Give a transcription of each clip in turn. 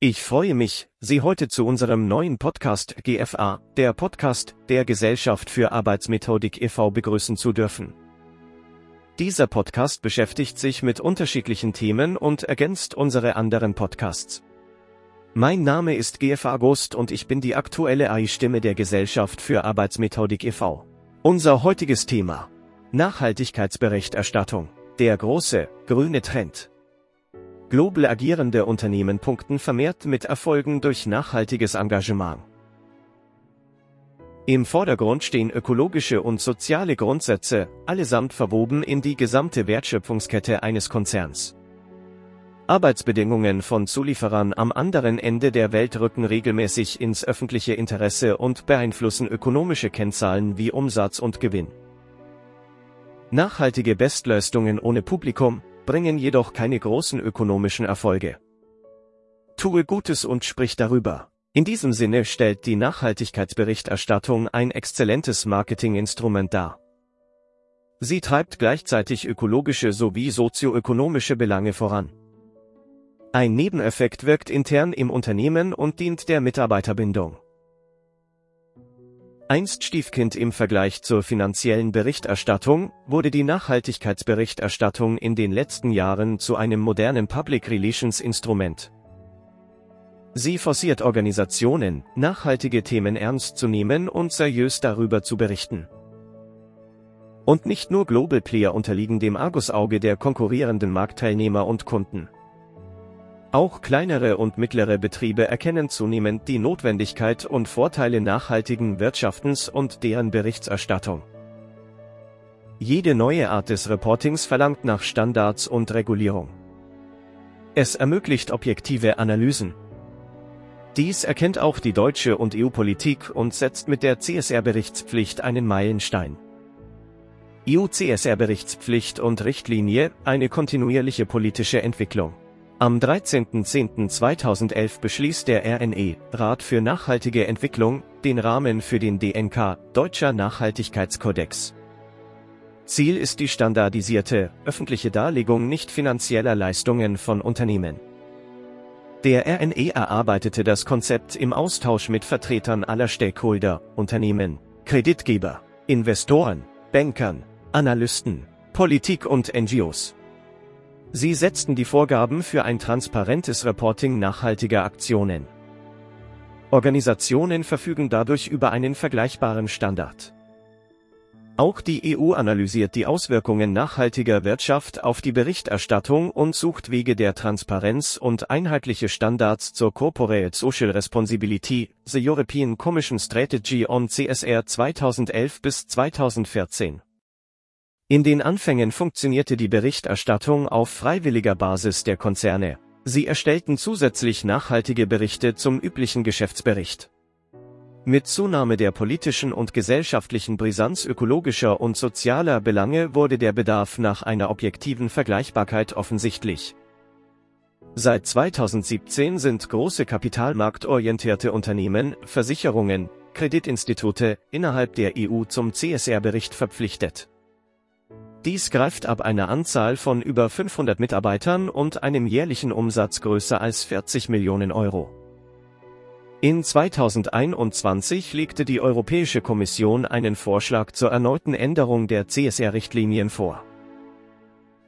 Ich freue mich, Sie heute zu unserem neuen Podcast GFA, der Podcast der Gesellschaft für Arbeitsmethodik e.V. begrüßen zu dürfen. Dieser Podcast beschäftigt sich mit unterschiedlichen Themen und ergänzt unsere anderen Podcasts. Mein Name ist GFA August und ich bin die aktuelle AI-Stimme der Gesellschaft für Arbeitsmethodik e.V. Unser heutiges Thema. Nachhaltigkeitsberichterstattung. Der große, grüne Trend. Global agierende Unternehmen punkten vermehrt mit Erfolgen durch nachhaltiges Engagement. Im Vordergrund stehen ökologische und soziale Grundsätze, allesamt verwoben in die gesamte Wertschöpfungskette eines Konzerns. Arbeitsbedingungen von Zulieferern am anderen Ende der Welt rücken regelmäßig ins öffentliche Interesse und beeinflussen ökonomische Kennzahlen wie Umsatz und Gewinn. Nachhaltige Bestleistungen ohne Publikum, bringen jedoch keine großen ökonomischen Erfolge. Tue Gutes und sprich darüber. In diesem Sinne stellt die Nachhaltigkeitsberichterstattung ein exzellentes Marketinginstrument dar. Sie treibt gleichzeitig ökologische sowie sozioökonomische Belange voran. Ein Nebeneffekt wirkt intern im Unternehmen und dient der Mitarbeiterbindung. Einst Stiefkind im Vergleich zur finanziellen Berichterstattung, wurde die Nachhaltigkeitsberichterstattung in den letzten Jahren zu einem modernen Public Relations Instrument. Sie forciert Organisationen, nachhaltige Themen ernst zu nehmen und seriös darüber zu berichten. Und nicht nur Global Player unterliegen dem Argusauge der konkurrierenden Marktteilnehmer und Kunden. Auch kleinere und mittlere Betriebe erkennen zunehmend die Notwendigkeit und Vorteile nachhaltigen Wirtschaftens und deren Berichterstattung. Jede neue Art des Reportings verlangt nach Standards und Regulierung. Es ermöglicht objektive Analysen. Dies erkennt auch die deutsche und EU-Politik und setzt mit der CSR-Berichtspflicht einen Meilenstein. EU-CSR-Berichtspflicht und Richtlinie, eine kontinuierliche politische Entwicklung. Am 13.10.2011 beschließt der RNE, Rat für nachhaltige Entwicklung, den Rahmen für den DNK, Deutscher Nachhaltigkeitskodex. Ziel ist die standardisierte, öffentliche Darlegung nicht finanzieller Leistungen von Unternehmen. Der RNE erarbeitete das Konzept im Austausch mit Vertretern aller Stakeholder, Unternehmen, Kreditgeber, Investoren, Bankern, Analysten, Politik und NGOs. Sie setzten die Vorgaben für ein transparentes Reporting nachhaltiger Aktionen. Organisationen verfügen dadurch über einen vergleichbaren Standard. Auch die EU analysiert die Auswirkungen nachhaltiger Wirtschaft auf die Berichterstattung und sucht Wege der Transparenz und einheitliche Standards zur Corporate Social Responsibility, The European Commission Strategy on CSR 2011 bis 2014. In den Anfängen funktionierte die Berichterstattung auf freiwilliger Basis der Konzerne. Sie erstellten zusätzlich nachhaltige Berichte zum üblichen Geschäftsbericht. Mit Zunahme der politischen und gesellschaftlichen Brisanz ökologischer und sozialer Belange wurde der Bedarf nach einer objektiven Vergleichbarkeit offensichtlich. Seit 2017 sind große kapitalmarktorientierte Unternehmen, Versicherungen, Kreditinstitute innerhalb der EU zum CSR-Bericht verpflichtet. Dies greift ab einer Anzahl von über 500 Mitarbeitern und einem jährlichen Umsatz größer als 40 Millionen Euro. In 2021 legte die Europäische Kommission einen Vorschlag zur erneuten Änderung der CSR-Richtlinien vor.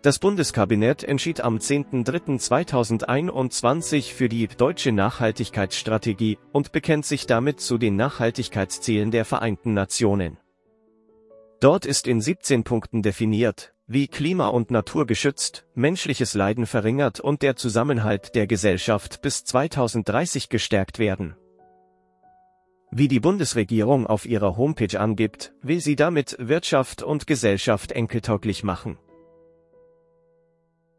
Das Bundeskabinett entschied am 10.03.2021 für die deutsche Nachhaltigkeitsstrategie und bekennt sich damit zu den Nachhaltigkeitszielen der Vereinten Nationen. Dort ist in 17 Punkten definiert, wie Klima und Natur geschützt, menschliches Leiden verringert und der Zusammenhalt der Gesellschaft bis 2030 gestärkt werden. Wie die Bundesregierung auf ihrer Homepage angibt, will sie damit Wirtschaft und Gesellschaft enkeltauglich machen.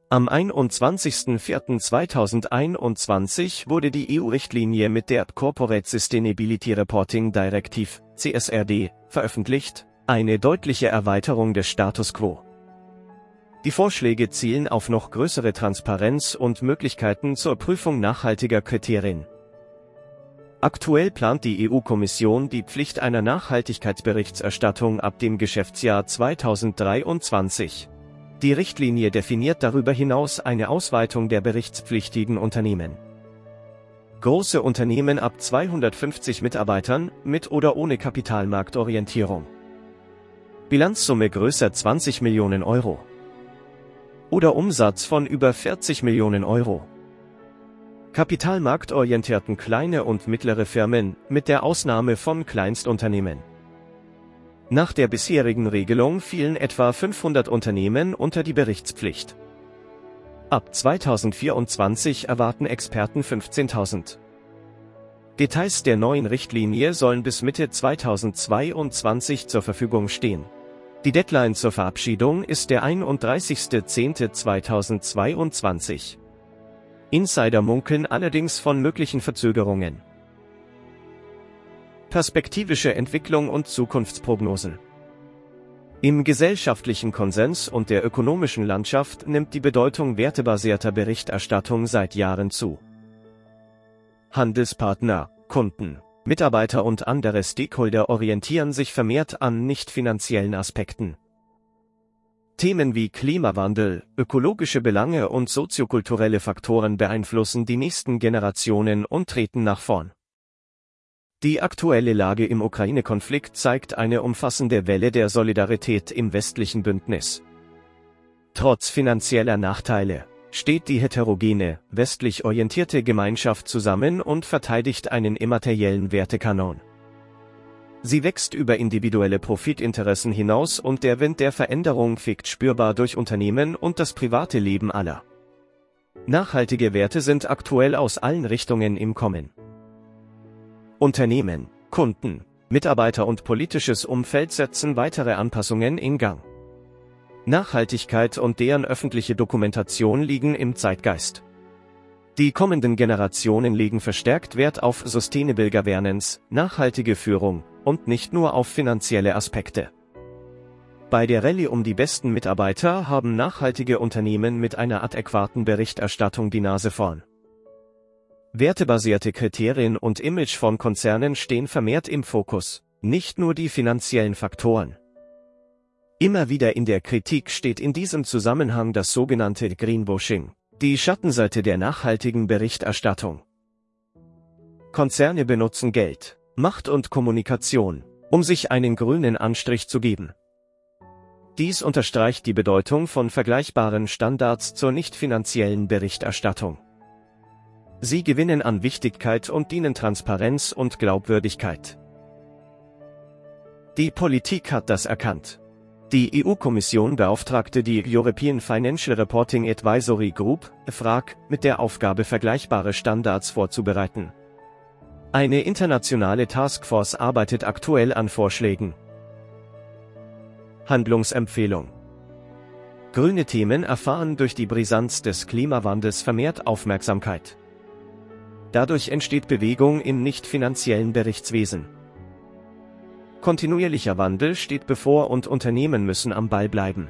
Am 21.04.2021 wurde die EU-Richtlinie mit der Corporate Sustainability Reporting Directive, CSRD, veröffentlicht, eine deutliche Erweiterung des Status quo. Die Vorschläge zielen auf noch größere Transparenz und Möglichkeiten zur Prüfung nachhaltiger Kriterien. Aktuell plant die EU-Kommission die Pflicht einer Nachhaltigkeitsberichterstattung ab dem Geschäftsjahr 2023. Die Richtlinie definiert darüber hinaus eine Ausweitung der berichtspflichtigen Unternehmen. Große Unternehmen ab 250 Mitarbeitern, mit oder ohne Kapitalmarktorientierung. Bilanzsumme größer 20 Millionen Euro. Oder Umsatz von über 40 Millionen Euro. Kapitalmarktorientierten kleine und mittlere Firmen, mit der Ausnahme von Kleinstunternehmen. Nach der bisherigen Regelung fielen etwa 500 Unternehmen unter die Berichtspflicht. Ab 2024 erwarten Experten 15.000. Details der neuen Richtlinie sollen bis Mitte 2022 zur Verfügung stehen. Die Deadline zur Verabschiedung ist der 31.10.2022. Insider munkeln allerdings von möglichen Verzögerungen. Perspektivische Entwicklung und Zukunftsprognosen. Im gesellschaftlichen Konsens und der ökonomischen Landschaft nimmt die Bedeutung wertebasierter Berichterstattung seit Jahren zu. Handelspartner, Kunden, Mitarbeiter und andere Stakeholder orientieren sich vermehrt an nicht finanziellen Aspekten. Themen wie Klimawandel, ökologische Belange und soziokulturelle Faktoren beeinflussen die nächsten Generationen und treten nach vorn. Die aktuelle Lage im Ukraine-Konflikt zeigt eine umfassende Welle der Solidarität im westlichen Bündnis. Trotz finanzieller Nachteile steht die heterogene, westlich orientierte Gemeinschaft zusammen und verteidigt einen immateriellen Wertekanon. Sie wächst über individuelle Profitinteressen hinaus und der Wind der Veränderung fegt spürbar durch Unternehmen und das private Leben aller. Nachhaltige Werte sind aktuell aus allen Richtungen im Kommen. Unternehmen, Kunden, Mitarbeiter und politisches Umfeld setzen weitere Anpassungen in Gang. Nachhaltigkeit und deren öffentliche Dokumentation liegen im Zeitgeist. Die kommenden Generationen legen verstärkt Wert auf Sustainable Governance, nachhaltige Führung und nicht nur auf finanzielle Aspekte. Bei der Rallye um die besten Mitarbeiter haben nachhaltige Unternehmen mit einer adäquaten Berichterstattung die Nase vorn. Wertebasierte Kriterien und Image von Konzernen stehen vermehrt im Fokus, nicht nur die finanziellen Faktoren. Immer wieder in der Kritik steht in diesem Zusammenhang das sogenannte Greenwashing, die Schattenseite der nachhaltigen Berichterstattung. Konzerne benutzen Geld, Macht und Kommunikation, um sich einen grünen Anstrich zu geben. Dies unterstreicht die Bedeutung von vergleichbaren Standards zur nicht finanziellen Berichterstattung. Sie gewinnen an Wichtigkeit und dienen Transparenz und Glaubwürdigkeit. Die Politik hat das erkannt. Die EU-Kommission beauftragte die European Financial Reporting Advisory Group, EFRAG, mit der Aufgabe vergleichbare Standards vorzubereiten. Eine internationale Taskforce arbeitet aktuell an Vorschlägen. Handlungsempfehlung Grüne Themen erfahren durch die Brisanz des Klimawandels vermehrt Aufmerksamkeit. Dadurch entsteht Bewegung im nicht finanziellen Berichtswesen. Kontinuierlicher Wandel steht bevor und Unternehmen müssen am Ball bleiben.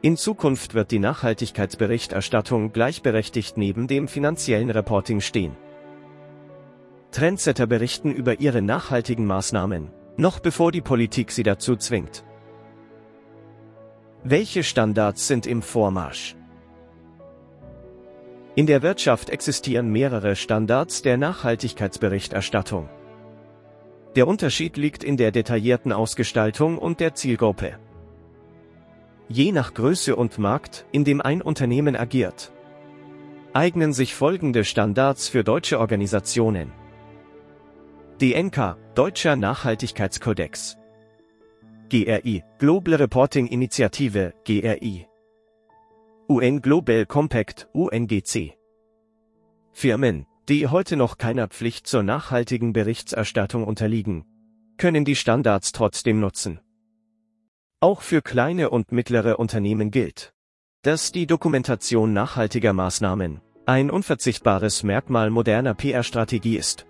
In Zukunft wird die Nachhaltigkeitsberichterstattung gleichberechtigt neben dem finanziellen Reporting stehen. Trendsetter berichten über ihre nachhaltigen Maßnahmen, noch bevor die Politik sie dazu zwingt. Welche Standards sind im Vormarsch? In der Wirtschaft existieren mehrere Standards der Nachhaltigkeitsberichterstattung. Der Unterschied liegt in der detaillierten Ausgestaltung und der Zielgruppe. Je nach Größe und Markt, in dem ein Unternehmen agiert, eignen sich folgende Standards für deutsche Organisationen. DNK, Deutscher Nachhaltigkeitskodex. GRI, Global Reporting Initiative, GRI. UN Global Compact, UNGC. Firmen, die heute noch keiner Pflicht zur nachhaltigen Berichterstattung unterliegen, können die Standards trotzdem nutzen. Auch für kleine und mittlere Unternehmen gilt, dass die Dokumentation nachhaltiger Maßnahmen ein unverzichtbares Merkmal moderner PR-Strategie ist.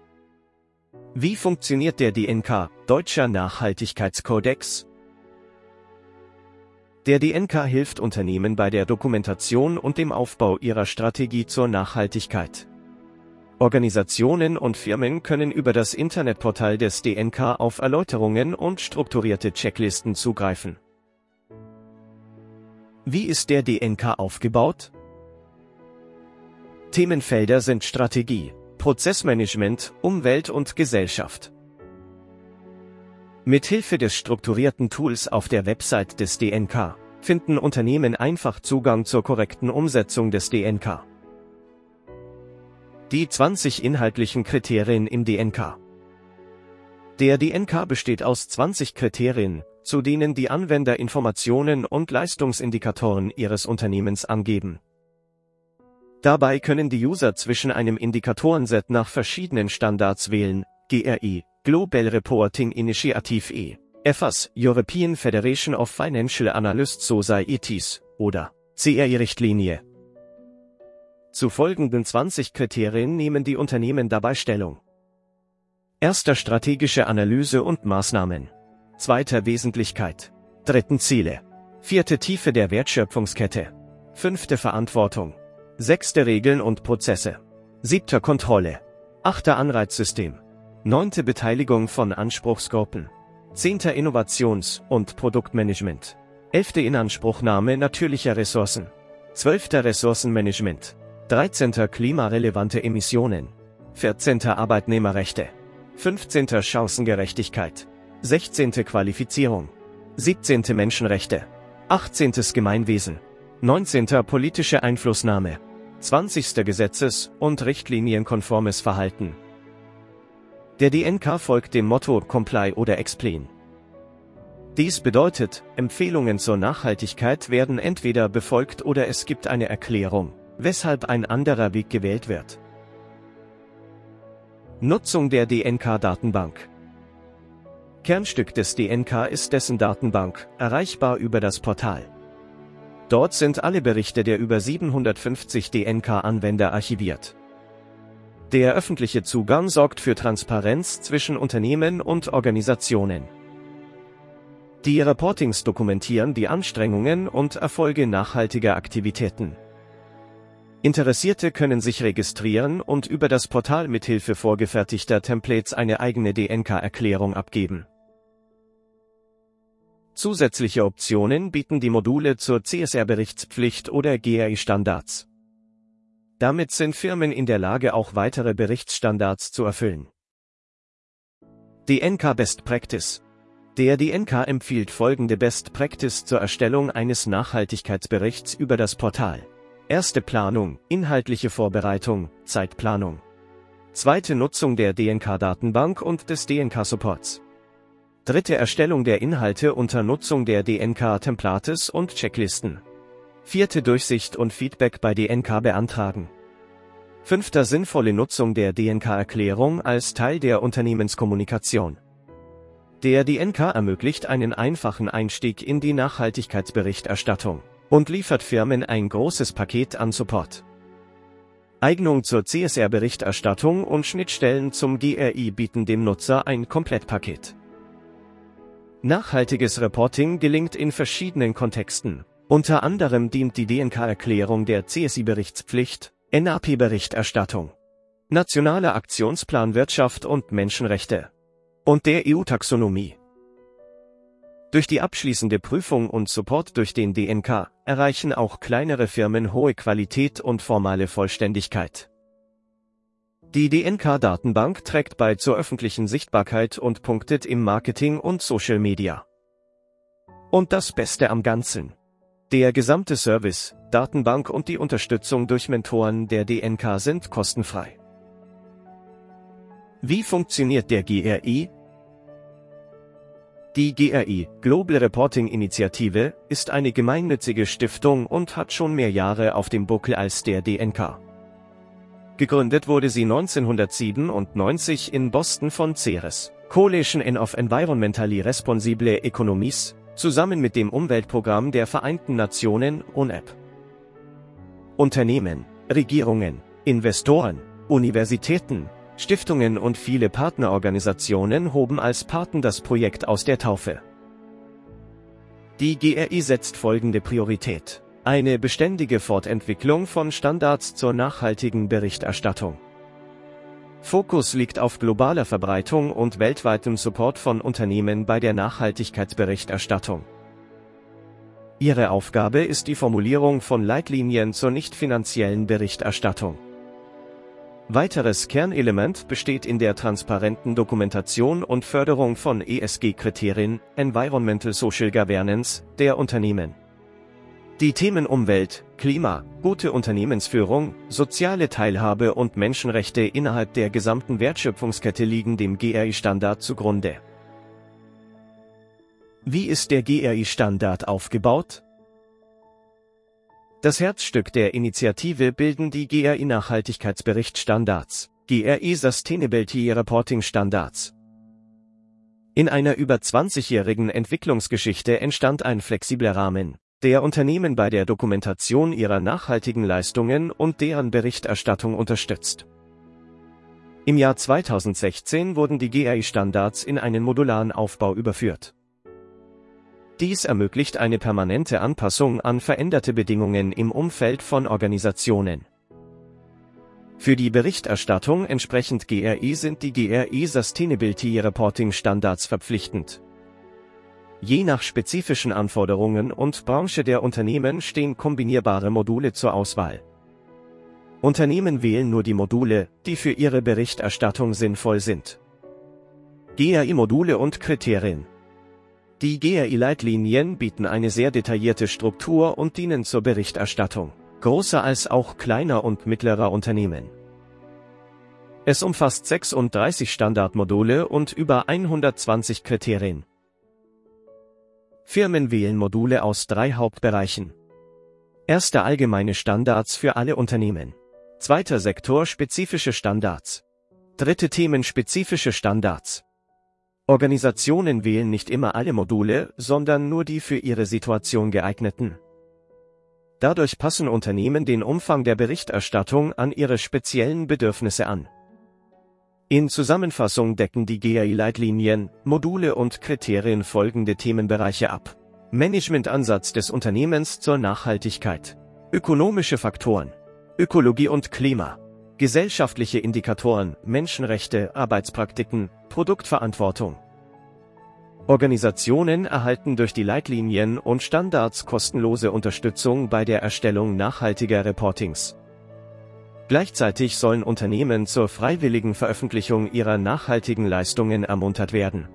Wie funktioniert der DNK, Deutscher Nachhaltigkeitskodex? Der DNK hilft Unternehmen bei der Dokumentation und dem Aufbau ihrer Strategie zur Nachhaltigkeit. Organisationen und Firmen können über das Internetportal des DNK auf Erläuterungen und strukturierte Checklisten zugreifen. Wie ist der DNK aufgebaut? Themenfelder sind Strategie, Prozessmanagement, Umwelt und Gesellschaft. Mithilfe des strukturierten Tools auf der Website des DNK finden Unternehmen einfach Zugang zur korrekten Umsetzung des DNK. Die 20 inhaltlichen Kriterien im DNK. Der DNK besteht aus 20 Kriterien, zu denen die Anwender Informationen und Leistungsindikatoren ihres Unternehmens angeben. Dabei können die User zwischen einem Indikatorenset nach verschiedenen Standards wählen, GRI, Global Reporting Initiative E, EFAS, European Federation of Financial Analysts Societies, oder CRI-Richtlinie. Zu folgenden 20 Kriterien nehmen die Unternehmen dabei Stellung. Erster strategische Analyse und Maßnahmen. Zweiter Wesentlichkeit. Dritten Ziele. Vierte Tiefe der Wertschöpfungskette. Fünfte Verantwortung. Sechste Regeln und Prozesse. Siebter Kontrolle. Achter Anreizsystem. Neunte Beteiligung von Anspruchsgruppen. Zehnter Innovations- und Produktmanagement. Elfte Inanspruchnahme natürlicher Ressourcen. Zwölfter Ressourcenmanagement. Dreizehnter klimarelevante Emissionen. Vierzehnter Arbeitnehmerrechte. Fünfzehnter Chancengerechtigkeit. Sechzehnte Qualifizierung. Siebzehnte Menschenrechte. Achtzehntes Gemeinwesen. Neunzehnter Politische Einflussnahme. 20. Gesetzes- und Richtlinienkonformes Verhalten. Der DNK folgt dem Motto Comply oder Explain. Dies bedeutet, Empfehlungen zur Nachhaltigkeit werden entweder befolgt oder es gibt eine Erklärung, weshalb ein anderer Weg gewählt wird. Nutzung der DNK-Datenbank Kernstück des DNK ist dessen Datenbank, erreichbar über das Portal. Dort sind alle Berichte der über 750 DNK-Anwender archiviert. Der öffentliche Zugang sorgt für Transparenz zwischen Unternehmen und Organisationen. Die Reportings dokumentieren die Anstrengungen und Erfolge nachhaltiger Aktivitäten. Interessierte können sich registrieren und über das Portal mithilfe vorgefertigter Templates eine eigene DNK-Erklärung abgeben. Zusätzliche Optionen bieten die Module zur CSR-Berichtspflicht oder GRI-Standards. Damit sind Firmen in der Lage, auch weitere Berichtsstandards zu erfüllen. DNK Best Practice Der DNK empfiehlt folgende Best Practice zur Erstellung eines Nachhaltigkeitsberichts über das Portal. Erste Planung, inhaltliche Vorbereitung, Zeitplanung. Zweite Nutzung der DNK-Datenbank und des DNK-Supports. Dritte Erstellung der Inhalte unter Nutzung der DNK-Templates und Checklisten. Vierte Durchsicht und Feedback bei DNK beantragen. Fünfter sinnvolle Nutzung der DNK-Erklärung als Teil der Unternehmenskommunikation. Der DNK ermöglicht einen einfachen Einstieg in die Nachhaltigkeitsberichterstattung und liefert Firmen ein großes Paket an Support. Eignung zur CSR-Berichterstattung und Schnittstellen zum GRI bieten dem Nutzer ein Komplettpaket. Nachhaltiges Reporting gelingt in verschiedenen Kontexten. Unter anderem dient die DNK-Erklärung der CSI-Berichtspflicht, NAP-Berichterstattung, Nationaler Aktionsplan Wirtschaft und Menschenrechte und der EU-Taxonomie. Durch die abschließende Prüfung und Support durch den DNK erreichen auch kleinere Firmen hohe Qualität und formale Vollständigkeit. Die DNK-Datenbank trägt bei zur öffentlichen Sichtbarkeit und punktet im Marketing und Social Media. Und das Beste am Ganzen. Der gesamte Service, Datenbank und die Unterstützung durch Mentoren der DNK sind kostenfrei. Wie funktioniert der GRI? Die GRI, Global Reporting Initiative, ist eine gemeinnützige Stiftung und hat schon mehr Jahre auf dem Buckel als der DNK. Gegründet wurde sie 1997 in Boston von Ceres, Coalition of Environmentally Responsible Economies, zusammen mit dem Umweltprogramm der Vereinten Nationen UNEP. Unternehmen, Regierungen, Investoren, Universitäten, Stiftungen und viele Partnerorganisationen hoben als Paten das Projekt aus der Taufe. Die GRI setzt folgende Priorität. Eine beständige Fortentwicklung von Standards zur nachhaltigen Berichterstattung. Fokus liegt auf globaler Verbreitung und weltweitem Support von Unternehmen bei der Nachhaltigkeitsberichterstattung. Ihre Aufgabe ist die Formulierung von Leitlinien zur nicht finanziellen Berichterstattung. Weiteres Kernelement besteht in der transparenten Dokumentation und Förderung von ESG-Kriterien, Environmental Social Governance, der Unternehmen. Die Themen Umwelt, Klima, gute Unternehmensführung, soziale Teilhabe und Menschenrechte innerhalb der gesamten Wertschöpfungskette liegen dem GRI-Standard zugrunde. Wie ist der GRI-Standard aufgebaut? Das Herzstück der Initiative bilden die GRI Nachhaltigkeitsberichtstandards, GRI Sustainability Reporting Standards. In einer über 20-jährigen Entwicklungsgeschichte entstand ein flexibler Rahmen, der Unternehmen bei der Dokumentation ihrer nachhaltigen Leistungen und deren Berichterstattung unterstützt. Im Jahr 2016 wurden die GRI-Standards in einen modularen Aufbau überführt. Dies ermöglicht eine permanente Anpassung an veränderte Bedingungen im Umfeld von Organisationen. Für die Berichterstattung entsprechend GRI sind die GRI Sustainability Reporting Standards verpflichtend. Je nach spezifischen Anforderungen und Branche der Unternehmen stehen kombinierbare Module zur Auswahl. Unternehmen wählen nur die Module, die für ihre Berichterstattung sinnvoll sind. GRI-Module und Kriterien die GRI-Leitlinien bieten eine sehr detaillierte Struktur und dienen zur Berichterstattung, großer als auch kleiner und mittlerer Unternehmen. Es umfasst 36 Standardmodule und über 120 Kriterien. Firmen wählen Module aus drei Hauptbereichen. Erster allgemeine Standards für alle Unternehmen. Zweiter Sektor spezifische Standards. Dritte themenspezifische Standards. Organisationen wählen nicht immer alle Module, sondern nur die für ihre Situation geeigneten. Dadurch passen Unternehmen den Umfang der Berichterstattung an ihre speziellen Bedürfnisse an. In Zusammenfassung decken die GAI-Leitlinien, Module und Kriterien folgende Themenbereiche ab. Managementansatz des Unternehmens zur Nachhaltigkeit. Ökonomische Faktoren. Ökologie und Klima. Gesellschaftliche Indikatoren, Menschenrechte, Arbeitspraktiken, Produktverantwortung. Organisationen erhalten durch die Leitlinien und Standards kostenlose Unterstützung bei der Erstellung nachhaltiger Reportings. Gleichzeitig sollen Unternehmen zur freiwilligen Veröffentlichung ihrer nachhaltigen Leistungen ermuntert werden.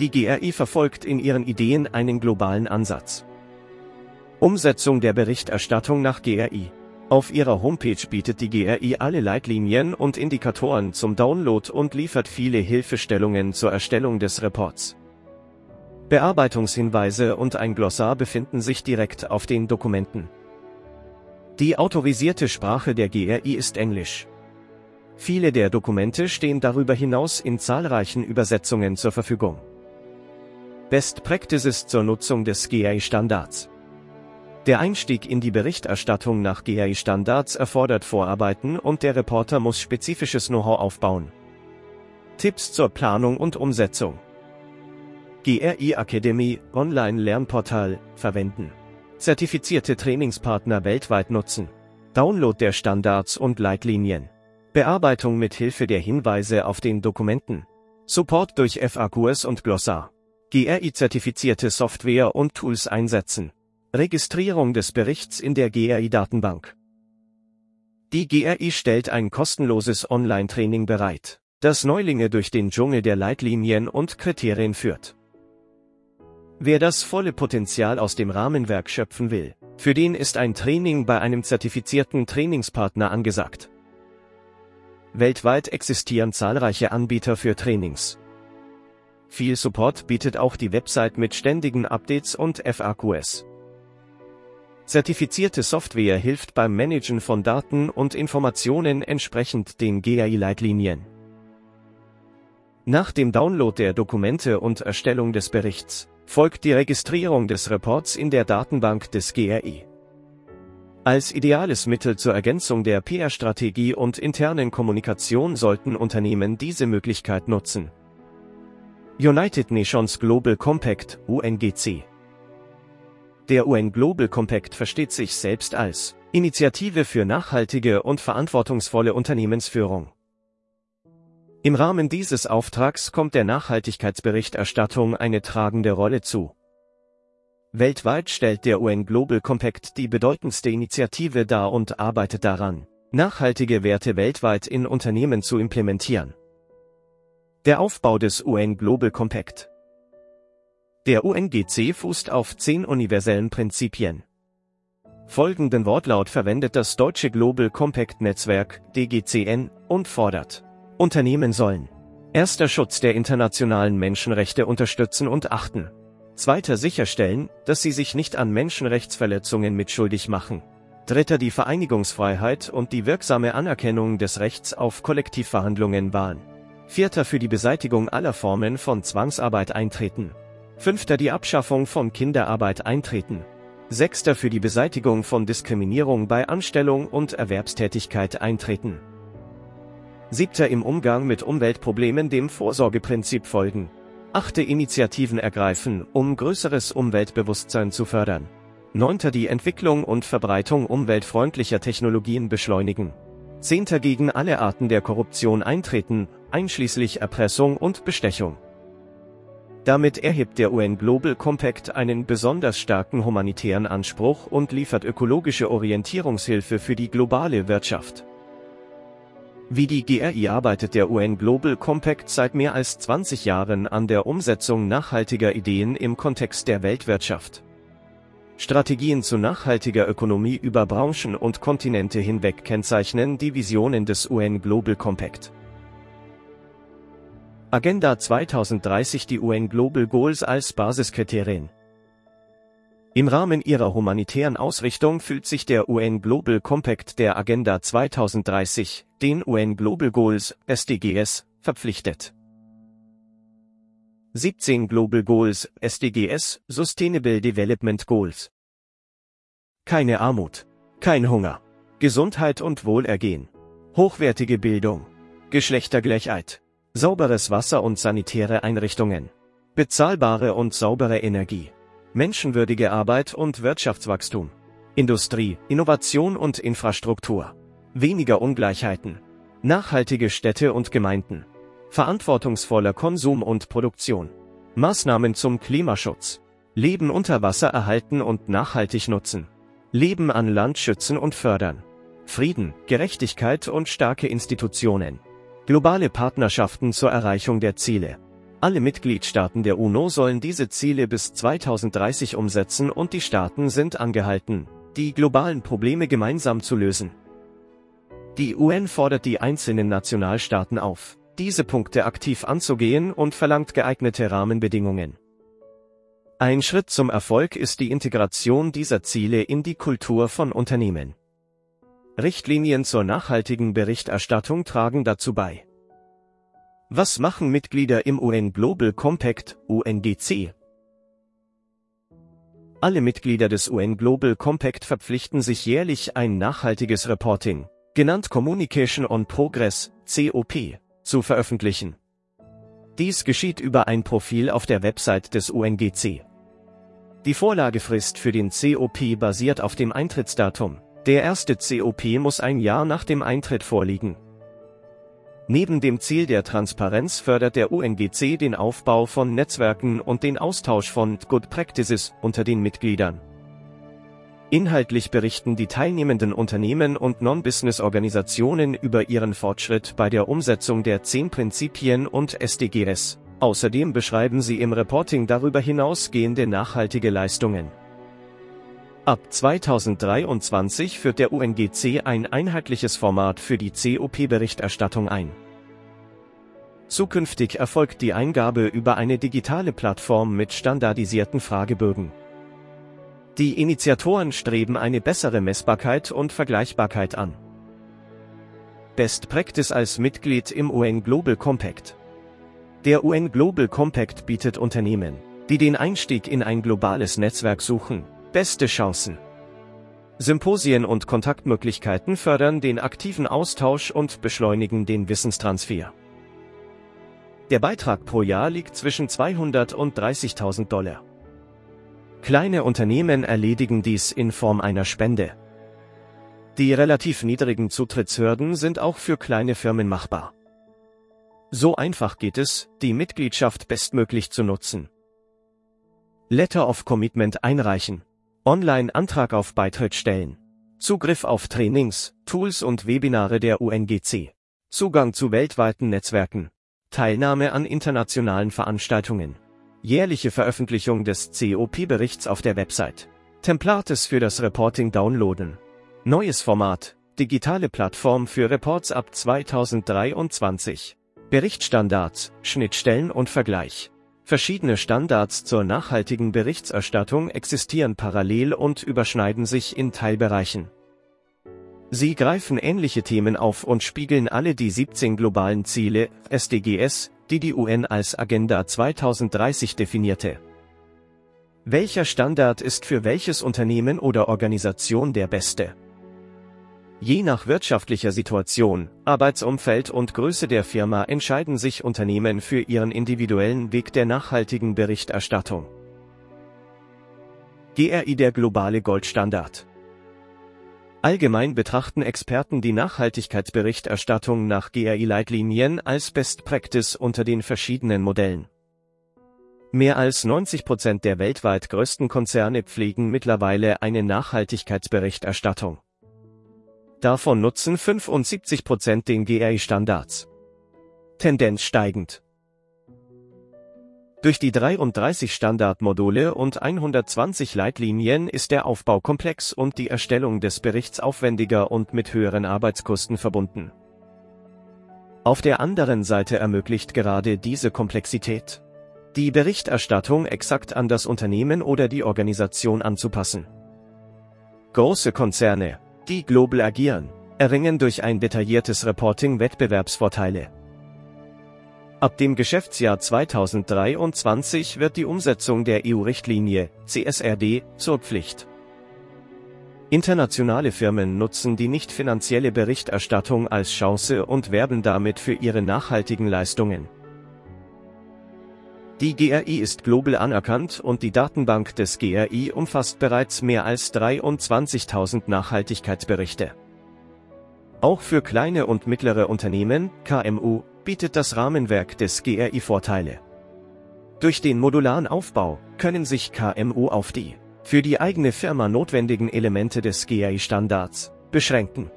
Die GRI verfolgt in ihren Ideen einen globalen Ansatz. Umsetzung der Berichterstattung nach GRI auf ihrer Homepage bietet die GRI alle Leitlinien und Indikatoren zum Download und liefert viele Hilfestellungen zur Erstellung des Reports. Bearbeitungshinweise und ein Glossar befinden sich direkt auf den Dokumenten. Die autorisierte Sprache der GRI ist Englisch. Viele der Dokumente stehen darüber hinaus in zahlreichen Übersetzungen zur Verfügung. Best Practices zur Nutzung des GRI-Standards. Der Einstieg in die Berichterstattung nach GAI-Standards erfordert Vorarbeiten und der Reporter muss spezifisches Know-how aufbauen. Tipps zur Planung und Umsetzung. GRI Academy, Online-Lernportal, verwenden. Zertifizierte Trainingspartner weltweit nutzen. Download der Standards und Leitlinien. Bearbeitung mit Hilfe der Hinweise auf den Dokumenten. Support durch FAQs und Glossar. GRI-zertifizierte Software und Tools einsetzen. Registrierung des Berichts in der GRI-Datenbank. Die GRI stellt ein kostenloses Online-Training bereit, das Neulinge durch den Dschungel der Leitlinien und Kriterien führt. Wer das volle Potenzial aus dem Rahmenwerk schöpfen will, für den ist ein Training bei einem zertifizierten Trainingspartner angesagt. Weltweit existieren zahlreiche Anbieter für Trainings. Viel Support bietet auch die Website mit ständigen Updates und FAQs. Zertifizierte Software hilft beim Managen von Daten und Informationen entsprechend den GAI-Leitlinien. Nach dem Download der Dokumente und Erstellung des Berichts folgt die Registrierung des Reports in der Datenbank des GRI. Als ideales Mittel zur Ergänzung der PR-Strategie und internen Kommunikation sollten Unternehmen diese Möglichkeit nutzen. United Nations Global Compact UNGC der UN Global Compact versteht sich selbst als Initiative für nachhaltige und verantwortungsvolle Unternehmensführung. Im Rahmen dieses Auftrags kommt der Nachhaltigkeitsberichterstattung eine tragende Rolle zu. Weltweit stellt der UN Global Compact die bedeutendste Initiative dar und arbeitet daran, nachhaltige Werte weltweit in Unternehmen zu implementieren. Der Aufbau des UN Global Compact. Der UNGC fußt auf zehn universellen Prinzipien. Folgenden Wortlaut verwendet das deutsche Global Compact Netzwerk, DGCN, und fordert. Unternehmen sollen Erster Schutz der internationalen Menschenrechte unterstützen und achten. Zweiter sicherstellen, dass sie sich nicht an Menschenrechtsverletzungen mitschuldig machen. Dritter die Vereinigungsfreiheit und die wirksame Anerkennung des Rechts auf Kollektivverhandlungen wahren. Vierter für die Beseitigung aller Formen von Zwangsarbeit eintreten. Fünfter die Abschaffung von Kinderarbeit eintreten. Sechster für die Beseitigung von Diskriminierung bei Anstellung und Erwerbstätigkeit eintreten. Siebter im Umgang mit Umweltproblemen dem Vorsorgeprinzip folgen. Achte Initiativen ergreifen, um größeres Umweltbewusstsein zu fördern. Neunter die Entwicklung und Verbreitung umweltfreundlicher Technologien beschleunigen. Zehnter gegen alle Arten der Korruption eintreten, einschließlich Erpressung und Bestechung. Damit erhebt der UN Global Compact einen besonders starken humanitären Anspruch und liefert ökologische Orientierungshilfe für die globale Wirtschaft. Wie die GRI arbeitet der UN Global Compact seit mehr als 20 Jahren an der Umsetzung nachhaltiger Ideen im Kontext der Weltwirtschaft. Strategien zu nachhaltiger Ökonomie über Branchen und Kontinente hinweg kennzeichnen die Visionen des UN Global Compact. Agenda 2030 Die UN Global Goals als Basiskriterien. Im Rahmen ihrer humanitären Ausrichtung fühlt sich der UN Global Compact der Agenda 2030, den UN Global Goals, SDGs, verpflichtet. 17 Global Goals, SDGs, Sustainable Development Goals. Keine Armut, kein Hunger, Gesundheit und Wohlergehen, hochwertige Bildung, Geschlechtergleichheit, sauberes Wasser und sanitäre Einrichtungen, bezahlbare und saubere Energie. Menschenwürdige Arbeit und Wirtschaftswachstum, Industrie, Innovation und Infrastruktur, weniger Ungleichheiten, nachhaltige Städte und Gemeinden, verantwortungsvoller Konsum und Produktion, Maßnahmen zum Klimaschutz, Leben unter Wasser erhalten und nachhaltig nutzen, Leben an Land schützen und fördern, Frieden, Gerechtigkeit und starke Institutionen, globale Partnerschaften zur Erreichung der Ziele. Alle Mitgliedstaaten der UNO sollen diese Ziele bis 2030 umsetzen und die Staaten sind angehalten, die globalen Probleme gemeinsam zu lösen. Die UN fordert die einzelnen Nationalstaaten auf, diese Punkte aktiv anzugehen und verlangt geeignete Rahmenbedingungen. Ein Schritt zum Erfolg ist die Integration dieser Ziele in die Kultur von Unternehmen. Richtlinien zur nachhaltigen Berichterstattung tragen dazu bei. Was machen Mitglieder im UN Global Compact, UNGC? Alle Mitglieder des UN Global Compact verpflichten sich jährlich ein nachhaltiges Reporting, genannt Communication on Progress, COP, zu veröffentlichen. Dies geschieht über ein Profil auf der Website des UNGC. Die Vorlagefrist für den COP basiert auf dem Eintrittsdatum. Der erste COP muss ein Jahr nach dem Eintritt vorliegen. Neben dem Ziel der Transparenz fördert der UNGC den Aufbau von Netzwerken und den Austausch von Good Practices unter den Mitgliedern. Inhaltlich berichten die teilnehmenden Unternehmen und Non-Business-Organisationen über ihren Fortschritt bei der Umsetzung der 10 Prinzipien und SDGs. Außerdem beschreiben sie im Reporting darüber hinausgehende nachhaltige Leistungen. Ab 2023 führt der UNGC ein einheitliches Format für die COP-Berichterstattung ein. Zukünftig erfolgt die Eingabe über eine digitale Plattform mit standardisierten Fragebögen. Die Initiatoren streben eine bessere Messbarkeit und Vergleichbarkeit an. Best Practice als Mitglied im UN Global Compact. Der UN Global Compact bietet Unternehmen, die den Einstieg in ein globales Netzwerk suchen, Beste Chancen. Symposien und Kontaktmöglichkeiten fördern den aktiven Austausch und beschleunigen den Wissenstransfer. Der Beitrag pro Jahr liegt zwischen 200 und 30.000 Dollar. Kleine Unternehmen erledigen dies in Form einer Spende. Die relativ niedrigen Zutrittshürden sind auch für kleine Firmen machbar. So einfach geht es, die Mitgliedschaft bestmöglich zu nutzen. Letter of Commitment einreichen. Online-Antrag auf Beitritt stellen. Zugriff auf Trainings, Tools und Webinare der UNGC. Zugang zu weltweiten Netzwerken. Teilnahme an internationalen Veranstaltungen. Jährliche Veröffentlichung des COP-Berichts auf der Website. Templates für das Reporting downloaden. Neues Format. Digitale Plattform für Reports ab 2023. Berichtsstandards, Schnittstellen und Vergleich. Verschiedene Standards zur nachhaltigen Berichterstattung existieren parallel und überschneiden sich in Teilbereichen. Sie greifen ähnliche Themen auf und spiegeln alle die 17 globalen Ziele, SDGs, die die UN als Agenda 2030 definierte. Welcher Standard ist für welches Unternehmen oder Organisation der beste? Je nach wirtschaftlicher Situation, Arbeitsumfeld und Größe der Firma entscheiden sich Unternehmen für ihren individuellen Weg der nachhaltigen Berichterstattung. GRI der globale Goldstandard Allgemein betrachten Experten die Nachhaltigkeitsberichterstattung nach GRI-Leitlinien als Best Practice unter den verschiedenen Modellen. Mehr als 90 Prozent der weltweit größten Konzerne pflegen mittlerweile eine Nachhaltigkeitsberichterstattung. Davon nutzen 75 Prozent den GRI-Standards. Tendenz steigend. Durch die 33 Standardmodule und 120 Leitlinien ist der Aufbau komplex und die Erstellung des Berichts aufwendiger und mit höheren Arbeitskosten verbunden. Auf der anderen Seite ermöglicht gerade diese Komplexität, die Berichterstattung exakt an das Unternehmen oder die Organisation anzupassen. Große Konzerne, die global agieren, erringen durch ein detailliertes Reporting Wettbewerbsvorteile. Ab dem Geschäftsjahr 2023 wird die Umsetzung der EU-Richtlinie CSRD zur Pflicht. Internationale Firmen nutzen die nicht finanzielle Berichterstattung als Chance und werben damit für ihre nachhaltigen Leistungen. Die GRI ist global anerkannt und die Datenbank des GRI umfasst bereits mehr als 23.000 Nachhaltigkeitsberichte. Auch für kleine und mittlere Unternehmen, KMU, bietet das Rahmenwerk des GRI Vorteile. Durch den modularen Aufbau können sich KMU auf die für die eigene Firma notwendigen Elemente des GRI-Standards beschränken.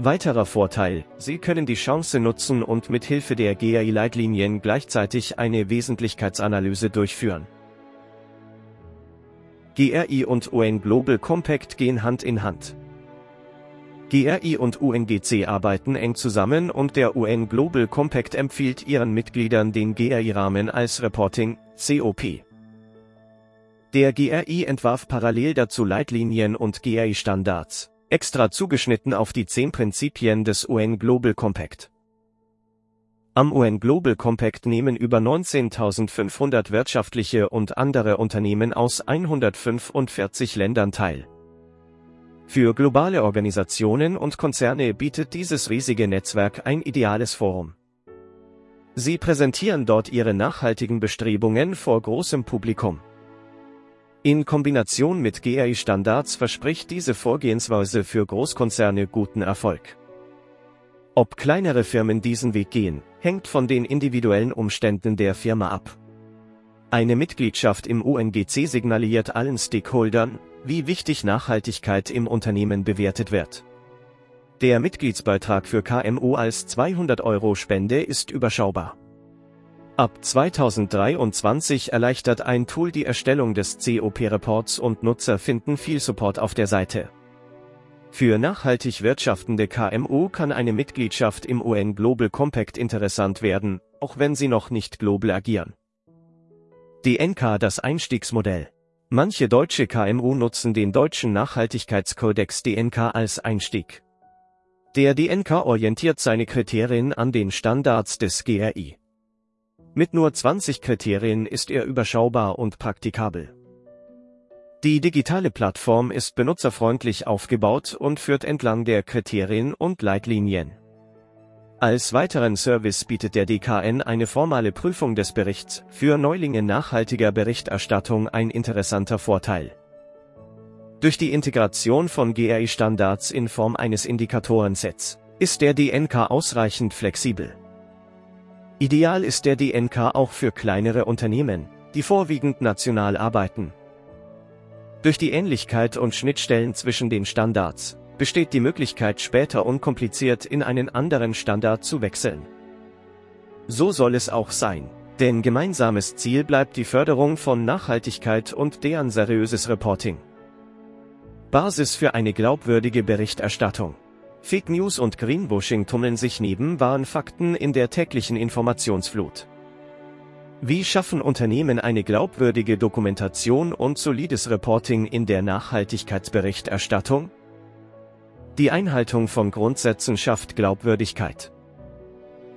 Weiterer Vorteil, Sie können die Chance nutzen und mit Hilfe der GRI-Leitlinien gleichzeitig eine Wesentlichkeitsanalyse durchführen. GRI und UN Global Compact gehen Hand in Hand. GRI und UNGC arbeiten eng zusammen und der UN Global Compact empfiehlt ihren Mitgliedern den GRI-Rahmen als Reporting, COP. Der GRI entwarf parallel dazu Leitlinien und GRI-Standards, extra zugeschnitten auf die zehn Prinzipien des UN Global Compact. Am UN Global Compact nehmen über 19.500 wirtschaftliche und andere Unternehmen aus 145 Ländern teil. Für globale Organisationen und Konzerne bietet dieses riesige Netzwerk ein ideales Forum. Sie präsentieren dort ihre nachhaltigen Bestrebungen vor großem Publikum. In Kombination mit GRI-Standards verspricht diese Vorgehensweise für Großkonzerne guten Erfolg. Ob kleinere Firmen diesen Weg gehen, hängt von den individuellen Umständen der Firma ab. Eine Mitgliedschaft im UNGC signaliert allen Stakeholdern, wie wichtig Nachhaltigkeit im Unternehmen bewertet wird. Der Mitgliedsbeitrag für KMU als 200 Euro Spende ist überschaubar. Ab 2023 erleichtert ein Tool die Erstellung des COP-Reports und Nutzer finden viel Support auf der Seite. Für nachhaltig wirtschaftende KMU kann eine Mitgliedschaft im UN Global Compact interessant werden, auch wenn sie noch nicht global agieren. DNK das Einstiegsmodell Manche deutsche KMU nutzen den deutschen Nachhaltigkeitskodex DNK als Einstieg. Der DNK orientiert seine Kriterien an den Standards des GRI. Mit nur 20 Kriterien ist er überschaubar und praktikabel. Die digitale Plattform ist benutzerfreundlich aufgebaut und führt entlang der Kriterien und Leitlinien. Als weiteren Service bietet der DKN eine formale Prüfung des Berichts, für Neulinge nachhaltiger Berichterstattung ein interessanter Vorteil. Durch die Integration von GRI-Standards in Form eines Indikatorensets ist der DNK ausreichend flexibel. Ideal ist der DNK auch für kleinere Unternehmen, die vorwiegend national arbeiten. Durch die Ähnlichkeit und Schnittstellen zwischen den Standards besteht die Möglichkeit später unkompliziert in einen anderen Standard zu wechseln. So soll es auch sein. Denn gemeinsames Ziel bleibt die Förderung von Nachhaltigkeit und deren seriöses Reporting. Basis für eine glaubwürdige Berichterstattung. Fake News und Greenwashing tummeln sich neben wahren Fakten in der täglichen Informationsflut. Wie schaffen Unternehmen eine glaubwürdige Dokumentation und solides Reporting in der Nachhaltigkeitsberichterstattung? Die Einhaltung von Grundsätzen schafft Glaubwürdigkeit.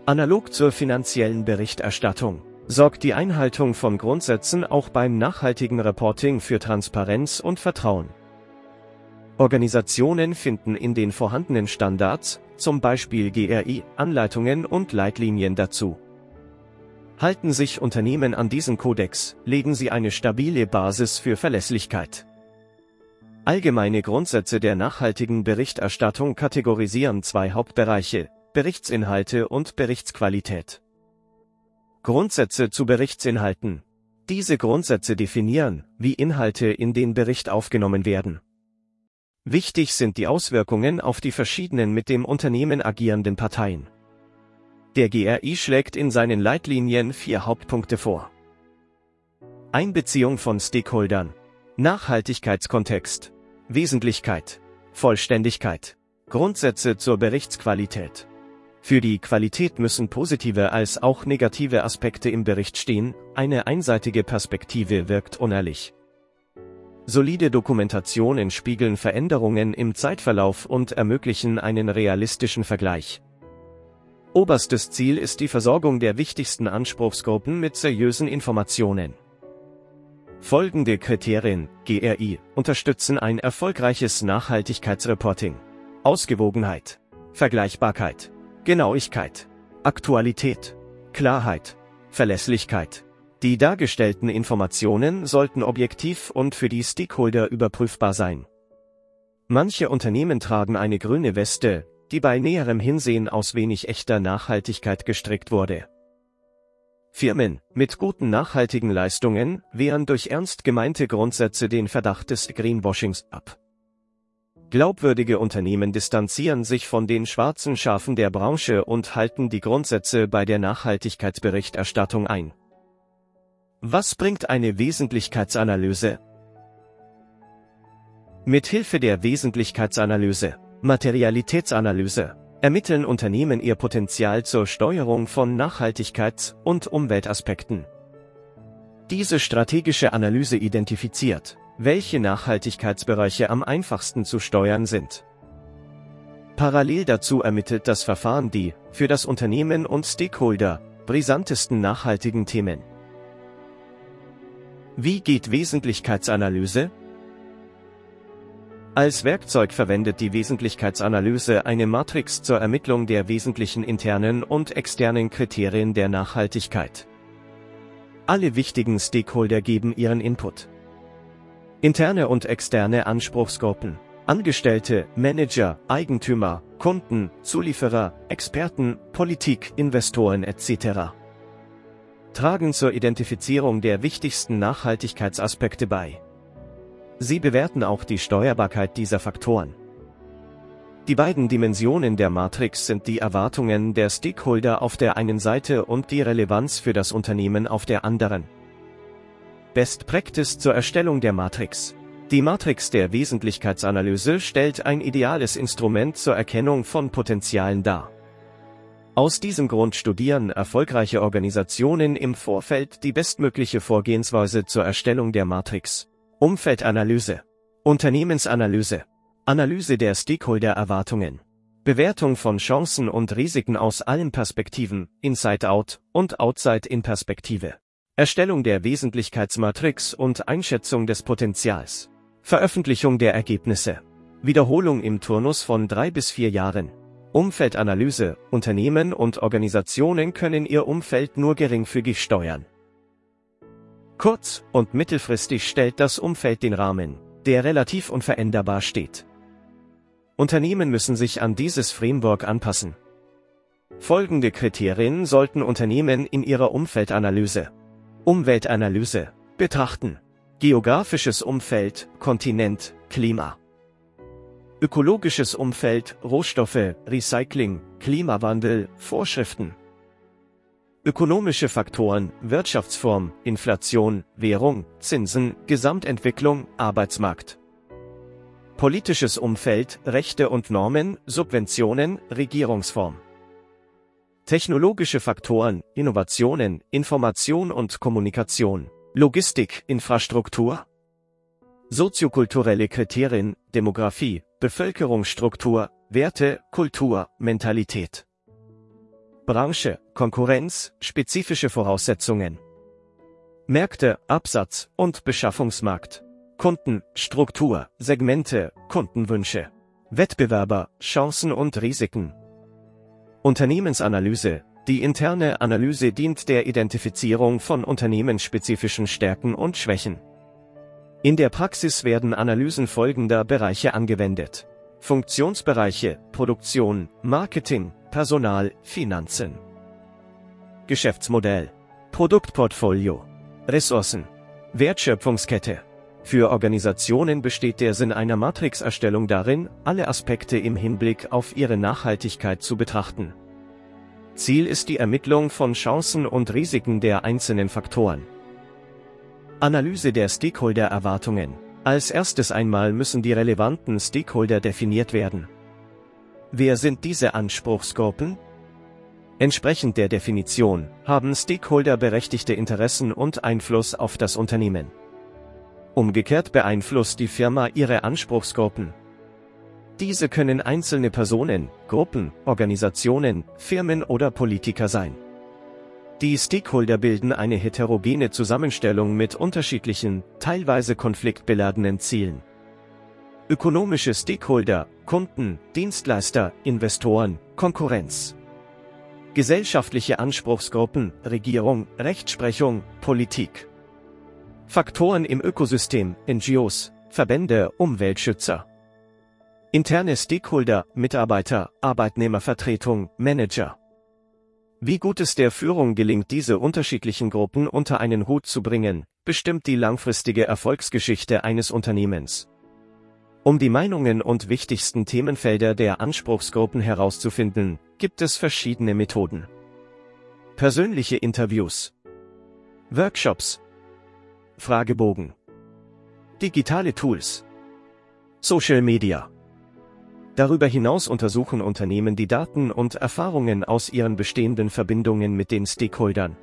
Analog zur finanziellen Berichterstattung sorgt die Einhaltung von Grundsätzen auch beim nachhaltigen Reporting für Transparenz und Vertrauen. Organisationen finden in den vorhandenen Standards, zum Beispiel GRI, Anleitungen und Leitlinien dazu. Halten sich Unternehmen an diesen Kodex, legen sie eine stabile Basis für Verlässlichkeit. Allgemeine Grundsätze der nachhaltigen Berichterstattung kategorisieren zwei Hauptbereiche, Berichtsinhalte und Berichtsqualität. Grundsätze zu Berichtsinhalten. Diese Grundsätze definieren, wie Inhalte in den Bericht aufgenommen werden. Wichtig sind die Auswirkungen auf die verschiedenen mit dem Unternehmen agierenden Parteien. Der GRI schlägt in seinen Leitlinien vier Hauptpunkte vor. Einbeziehung von Stakeholdern. Nachhaltigkeitskontext. Wesentlichkeit. Vollständigkeit. Grundsätze zur Berichtsqualität. Für die Qualität müssen positive als auch negative Aspekte im Bericht stehen, eine einseitige Perspektive wirkt unehrlich. Solide Dokumentationen spiegeln Veränderungen im Zeitverlauf und ermöglichen einen realistischen Vergleich. Oberstes Ziel ist die Versorgung der wichtigsten Anspruchsgruppen mit seriösen Informationen. Folgende Kriterien, GRI, unterstützen ein erfolgreiches Nachhaltigkeitsreporting. Ausgewogenheit, Vergleichbarkeit, Genauigkeit, Aktualität, Klarheit, Verlässlichkeit. Die dargestellten Informationen sollten objektiv und für die Stakeholder überprüfbar sein. Manche Unternehmen tragen eine grüne Weste, die bei näherem Hinsehen aus wenig echter Nachhaltigkeit gestrickt wurde. Firmen mit guten nachhaltigen Leistungen wehren durch ernst gemeinte Grundsätze den Verdacht des Greenwashings ab. Glaubwürdige Unternehmen distanzieren sich von den schwarzen Schafen der Branche und halten die Grundsätze bei der Nachhaltigkeitsberichterstattung ein. Was bringt eine Wesentlichkeitsanalyse? Mit Hilfe der Wesentlichkeitsanalyse, Materialitätsanalyse, ermitteln Unternehmen ihr Potenzial zur Steuerung von Nachhaltigkeits- und Umweltaspekten. Diese strategische Analyse identifiziert, welche Nachhaltigkeitsbereiche am einfachsten zu steuern sind. Parallel dazu ermittelt das Verfahren die, für das Unternehmen und Stakeholder, brisantesten nachhaltigen Themen. Wie geht Wesentlichkeitsanalyse? Als Werkzeug verwendet die Wesentlichkeitsanalyse eine Matrix zur Ermittlung der wesentlichen internen und externen Kriterien der Nachhaltigkeit. Alle wichtigen Stakeholder geben ihren Input. Interne und externe Anspruchsgruppen. Angestellte, Manager, Eigentümer, Kunden, Zulieferer, Experten, Politik, Investoren etc. tragen zur Identifizierung der wichtigsten Nachhaltigkeitsaspekte bei. Sie bewerten auch die Steuerbarkeit dieser Faktoren. Die beiden Dimensionen der Matrix sind die Erwartungen der Stakeholder auf der einen Seite und die Relevanz für das Unternehmen auf der anderen. Best Practice zur Erstellung der Matrix. Die Matrix der Wesentlichkeitsanalyse stellt ein ideales Instrument zur Erkennung von Potenzialen dar. Aus diesem Grund studieren erfolgreiche Organisationen im Vorfeld die bestmögliche Vorgehensweise zur Erstellung der Matrix. Umfeldanalyse, Unternehmensanalyse, Analyse der Stakeholder-Erwartungen, Bewertung von Chancen und Risiken aus allen Perspektiven, Inside-Out und Outside-In-Perspektive. Erstellung der Wesentlichkeitsmatrix und Einschätzung des Potenzials. Veröffentlichung der Ergebnisse. Wiederholung im Turnus von drei bis vier Jahren. Umfeldanalyse. Unternehmen und Organisationen können ihr Umfeld nur geringfügig steuern. Kurz- und mittelfristig stellt das Umfeld den Rahmen, der relativ unveränderbar steht. Unternehmen müssen sich an dieses Framework anpassen. Folgende Kriterien sollten Unternehmen in ihrer Umfeldanalyse Umweltanalyse betrachten. Geografisches Umfeld, Kontinent, Klima. Ökologisches Umfeld, Rohstoffe, Recycling, Klimawandel, Vorschriften. Ökonomische Faktoren, Wirtschaftsform, Inflation, Währung, Zinsen, Gesamtentwicklung, Arbeitsmarkt. Politisches Umfeld, Rechte und Normen, Subventionen, Regierungsform. Technologische Faktoren, Innovationen, Information und Kommunikation, Logistik, Infrastruktur. Soziokulturelle Kriterien, Demografie, Bevölkerungsstruktur, Werte, Kultur, Mentalität. Branche, Konkurrenz, spezifische Voraussetzungen. Märkte, Absatz und Beschaffungsmarkt. Kunden, Struktur, Segmente, Kundenwünsche. Wettbewerber, Chancen und Risiken. Unternehmensanalyse. Die interne Analyse dient der Identifizierung von unternehmensspezifischen Stärken und Schwächen. In der Praxis werden Analysen folgender Bereiche angewendet. Funktionsbereiche, Produktion, Marketing, Personal, Finanzen. Geschäftsmodell. Produktportfolio. Ressourcen. Wertschöpfungskette. Für Organisationen besteht der Sinn einer Matrixerstellung darin, alle Aspekte im Hinblick auf ihre Nachhaltigkeit zu betrachten. Ziel ist die Ermittlung von Chancen und Risiken der einzelnen Faktoren. Analyse der Stakeholder-Erwartungen. Als erstes einmal müssen die relevanten Stakeholder definiert werden. Wer sind diese Anspruchsgruppen? Entsprechend der Definition haben Stakeholder berechtigte Interessen und Einfluss auf das Unternehmen. Umgekehrt beeinflusst die Firma ihre Anspruchsgruppen. Diese können einzelne Personen, Gruppen, Organisationen, Firmen oder Politiker sein. Die Stakeholder bilden eine heterogene Zusammenstellung mit unterschiedlichen, teilweise konfliktbeladenen Zielen. Ökonomische Stakeholder, Kunden, Dienstleister, Investoren, Konkurrenz. Gesellschaftliche Anspruchsgruppen, Regierung, Rechtsprechung, Politik. Faktoren im Ökosystem, NGOs, Verbände, Umweltschützer. Interne Stakeholder, Mitarbeiter, Arbeitnehmervertretung, Manager. Wie gut es der Führung gelingt, diese unterschiedlichen Gruppen unter einen Hut zu bringen, bestimmt die langfristige Erfolgsgeschichte eines Unternehmens. Um die Meinungen und wichtigsten Themenfelder der Anspruchsgruppen herauszufinden, gibt es verschiedene Methoden. Persönliche Interviews. Workshops, Fragebogen. Digitale Tools. Social Media. Darüber hinaus untersuchen Unternehmen die Daten und Erfahrungen aus ihren bestehenden Verbindungen mit den Stakeholdern.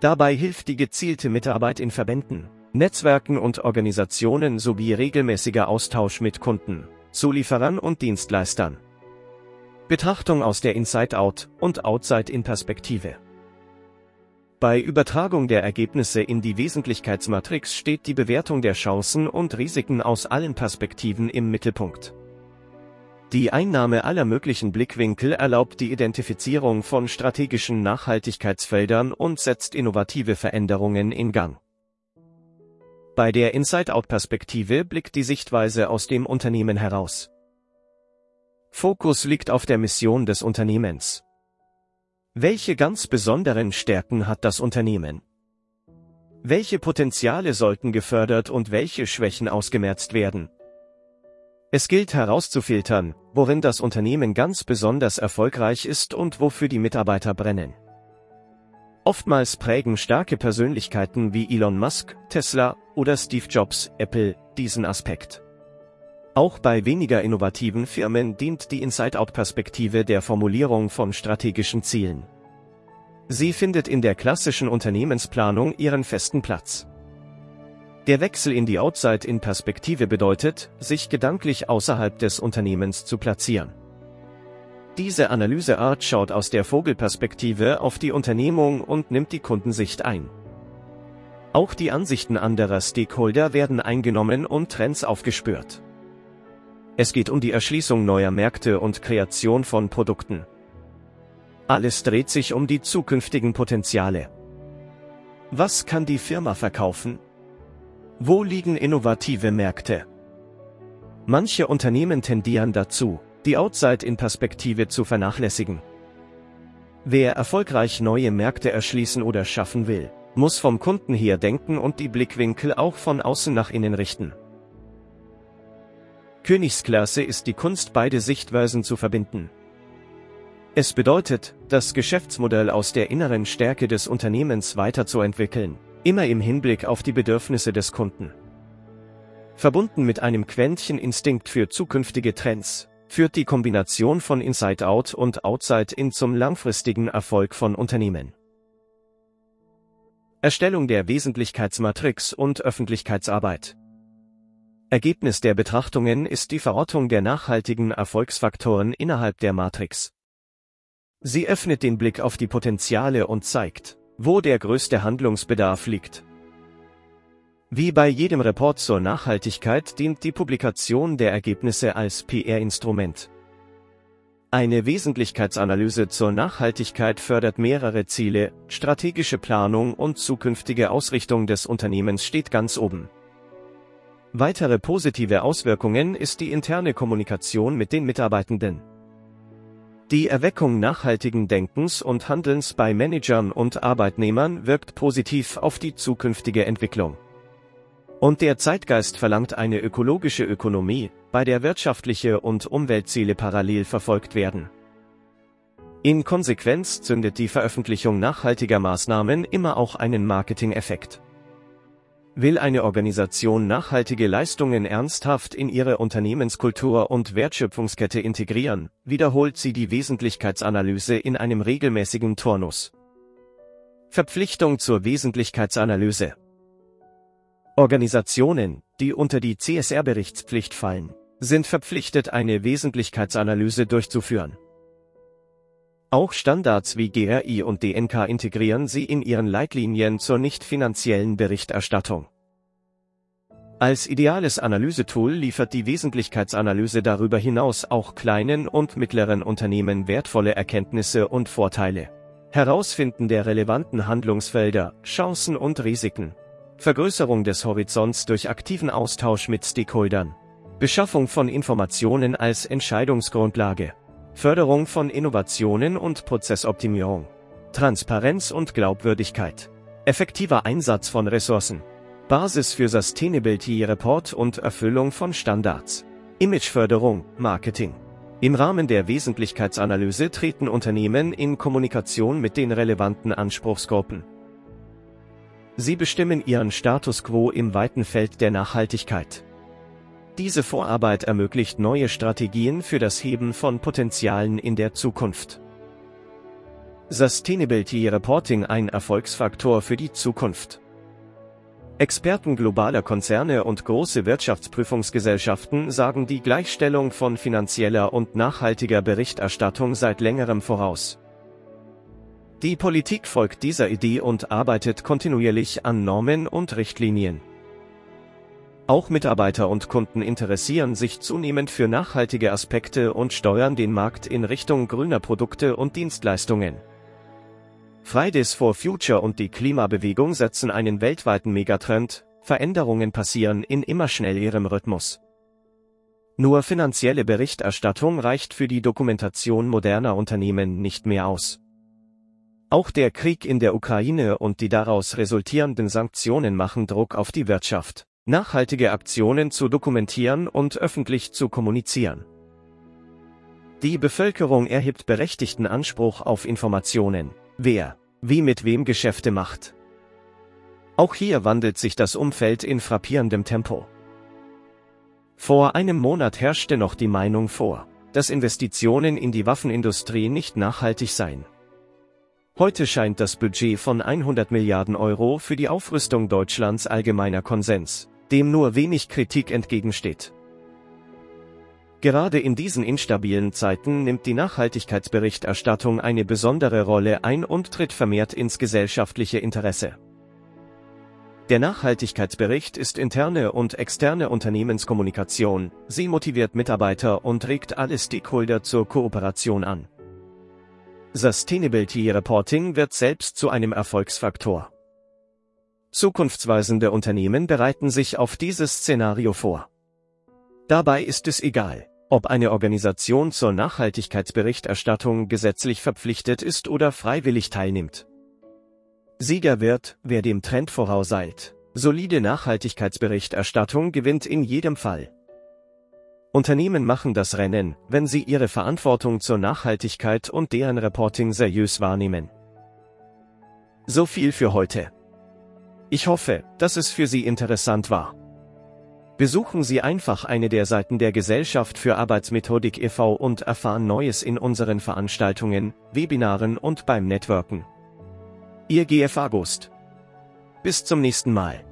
Dabei hilft die gezielte Mitarbeit in Verbänden, Netzwerken und Organisationen sowie regelmäßiger Austausch mit Kunden, Zulieferern und Dienstleistern. Betrachtung aus der Inside-Out- und Outside-In-Perspektive. Bei Übertragung der Ergebnisse in die Wesentlichkeitsmatrix steht die Bewertung der Chancen und Risiken aus allen Perspektiven im Mittelpunkt. Die Einnahme aller möglichen Blickwinkel erlaubt die Identifizierung von strategischen Nachhaltigkeitsfeldern und setzt innovative Veränderungen in Gang. Bei der Inside-Out-Perspektive blickt die Sichtweise aus dem Unternehmen heraus. Fokus liegt auf der Mission des Unternehmens. Welche ganz besonderen Stärken hat das Unternehmen? Welche Potenziale sollten gefördert und welche Schwächen ausgemerzt werden? Es gilt herauszufiltern, worin das Unternehmen ganz besonders erfolgreich ist und wofür die Mitarbeiter brennen. Oftmals prägen starke Persönlichkeiten wie Elon Musk, Tesla oder Steve Jobs, Apple, diesen Aspekt. Auch bei weniger innovativen Firmen dient die Inside-Out-Perspektive der Formulierung von strategischen Zielen. Sie findet in der klassischen Unternehmensplanung ihren festen Platz. Der Wechsel in die Outside-In-Perspektive bedeutet, sich gedanklich außerhalb des Unternehmens zu platzieren. Diese Analyseart schaut aus der Vogelperspektive auf die Unternehmung und nimmt die Kundensicht ein. Auch die Ansichten anderer Stakeholder werden eingenommen und Trends aufgespürt. Es geht um die Erschließung neuer Märkte und Kreation von Produkten. Alles dreht sich um die zukünftigen Potenziale. Was kann die Firma verkaufen? Wo liegen innovative Märkte? Manche Unternehmen tendieren dazu, die Outside in Perspektive zu vernachlässigen. Wer erfolgreich neue Märkte erschließen oder schaffen will, muss vom Kunden her denken und die Blickwinkel auch von außen nach innen richten. Königsklasse ist die Kunst, beide Sichtweisen zu verbinden. Es bedeutet, das Geschäftsmodell aus der inneren Stärke des Unternehmens weiterzuentwickeln, immer im Hinblick auf die Bedürfnisse des Kunden. Verbunden mit einem Quäntchen Instinkt für zukünftige Trends, führt die Kombination von Inside Out und Outside In zum langfristigen Erfolg von Unternehmen. Erstellung der Wesentlichkeitsmatrix und Öffentlichkeitsarbeit. Ergebnis der Betrachtungen ist die Verortung der nachhaltigen Erfolgsfaktoren innerhalb der Matrix. Sie öffnet den Blick auf die Potenziale und zeigt, wo der größte Handlungsbedarf liegt. Wie bei jedem Report zur Nachhaltigkeit dient die Publikation der Ergebnisse als PR-Instrument. Eine Wesentlichkeitsanalyse zur Nachhaltigkeit fördert mehrere Ziele, strategische Planung und zukünftige Ausrichtung des Unternehmens steht ganz oben. Weitere positive Auswirkungen ist die interne Kommunikation mit den Mitarbeitenden. Die Erweckung nachhaltigen Denkens und Handelns bei Managern und Arbeitnehmern wirkt positiv auf die zukünftige Entwicklung. Und der Zeitgeist verlangt eine ökologische Ökonomie, bei der wirtschaftliche und Umweltziele parallel verfolgt werden. In Konsequenz zündet die Veröffentlichung nachhaltiger Maßnahmen immer auch einen Marketing-Effekt. Will eine Organisation nachhaltige Leistungen ernsthaft in ihre Unternehmenskultur und Wertschöpfungskette integrieren, wiederholt sie die Wesentlichkeitsanalyse in einem regelmäßigen Turnus. Verpflichtung zur Wesentlichkeitsanalyse Organisationen, die unter die CSR-Berichtspflicht fallen, sind verpflichtet, eine Wesentlichkeitsanalyse durchzuführen. Auch Standards wie GRI und DNK integrieren sie in ihren Leitlinien zur nicht finanziellen Berichterstattung. Als ideales Analysetool liefert die Wesentlichkeitsanalyse darüber hinaus auch kleinen und mittleren Unternehmen wertvolle Erkenntnisse und Vorteile. Herausfinden der relevanten Handlungsfelder, Chancen und Risiken, Vergrößerung des Horizonts durch aktiven Austausch mit Stakeholdern. Beschaffung von Informationen als Entscheidungsgrundlage. Förderung von Innovationen und Prozessoptimierung. Transparenz und Glaubwürdigkeit. Effektiver Einsatz von Ressourcen. Basis für Sustainability Report und Erfüllung von Standards. Imageförderung, Marketing. Im Rahmen der Wesentlichkeitsanalyse treten Unternehmen in Kommunikation mit den relevanten Anspruchsgruppen. Sie bestimmen ihren Status quo im weiten Feld der Nachhaltigkeit. Diese Vorarbeit ermöglicht neue Strategien für das Heben von Potenzialen in der Zukunft. Sustainability Reporting ein Erfolgsfaktor für die Zukunft. Experten globaler Konzerne und große Wirtschaftsprüfungsgesellschaften sagen die Gleichstellung von finanzieller und nachhaltiger Berichterstattung seit längerem voraus. Die Politik folgt dieser Idee und arbeitet kontinuierlich an Normen und Richtlinien. Auch Mitarbeiter und Kunden interessieren sich zunehmend für nachhaltige Aspekte und steuern den Markt in Richtung grüner Produkte und Dienstleistungen. Fridays for Future und die Klimabewegung setzen einen weltweiten Megatrend, Veränderungen passieren in immer schnellerem Rhythmus. Nur finanzielle Berichterstattung reicht für die Dokumentation moderner Unternehmen nicht mehr aus. Auch der Krieg in der Ukraine und die daraus resultierenden Sanktionen machen Druck auf die Wirtschaft, nachhaltige Aktionen zu dokumentieren und öffentlich zu kommunizieren. Die Bevölkerung erhebt berechtigten Anspruch auf Informationen, wer, wie mit wem Geschäfte macht. Auch hier wandelt sich das Umfeld in frappierendem Tempo. Vor einem Monat herrschte noch die Meinung vor, dass Investitionen in die Waffenindustrie nicht nachhaltig seien. Heute scheint das Budget von 100 Milliarden Euro für die Aufrüstung Deutschlands allgemeiner Konsens, dem nur wenig Kritik entgegensteht. Gerade in diesen instabilen Zeiten nimmt die Nachhaltigkeitsberichterstattung eine besondere Rolle ein und tritt vermehrt ins gesellschaftliche Interesse. Der Nachhaltigkeitsbericht ist interne und externe Unternehmenskommunikation, sie motiviert Mitarbeiter und regt alle Stakeholder zur Kooperation an. Sustainability Reporting wird selbst zu einem Erfolgsfaktor. Zukunftsweisende Unternehmen bereiten sich auf dieses Szenario vor. Dabei ist es egal, ob eine Organisation zur Nachhaltigkeitsberichterstattung gesetzlich verpflichtet ist oder freiwillig teilnimmt. Sieger wird, wer dem Trend vorauseilt. Solide Nachhaltigkeitsberichterstattung gewinnt in jedem Fall. Unternehmen machen das Rennen, wenn sie ihre Verantwortung zur Nachhaltigkeit und deren Reporting seriös wahrnehmen. So viel für heute. Ich hoffe, dass es für Sie interessant war. Besuchen Sie einfach eine der Seiten der Gesellschaft für Arbeitsmethodik e.V. und erfahren Neues in unseren Veranstaltungen, Webinaren und beim Networken. Ihr GF August. Bis zum nächsten Mal.